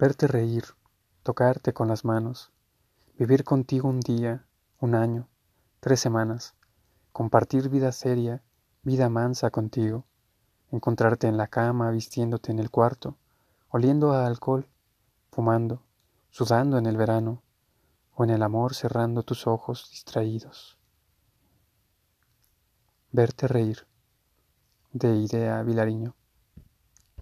Verte reír, tocarte con las manos, vivir contigo un día, un año, tres semanas, compartir vida seria, vida mansa contigo, encontrarte en la cama, vistiéndote en el cuarto, oliendo a alcohol, fumando, sudando en el verano, o en el amor cerrando tus ojos distraídos. Verte reír, de Idea Vilariño.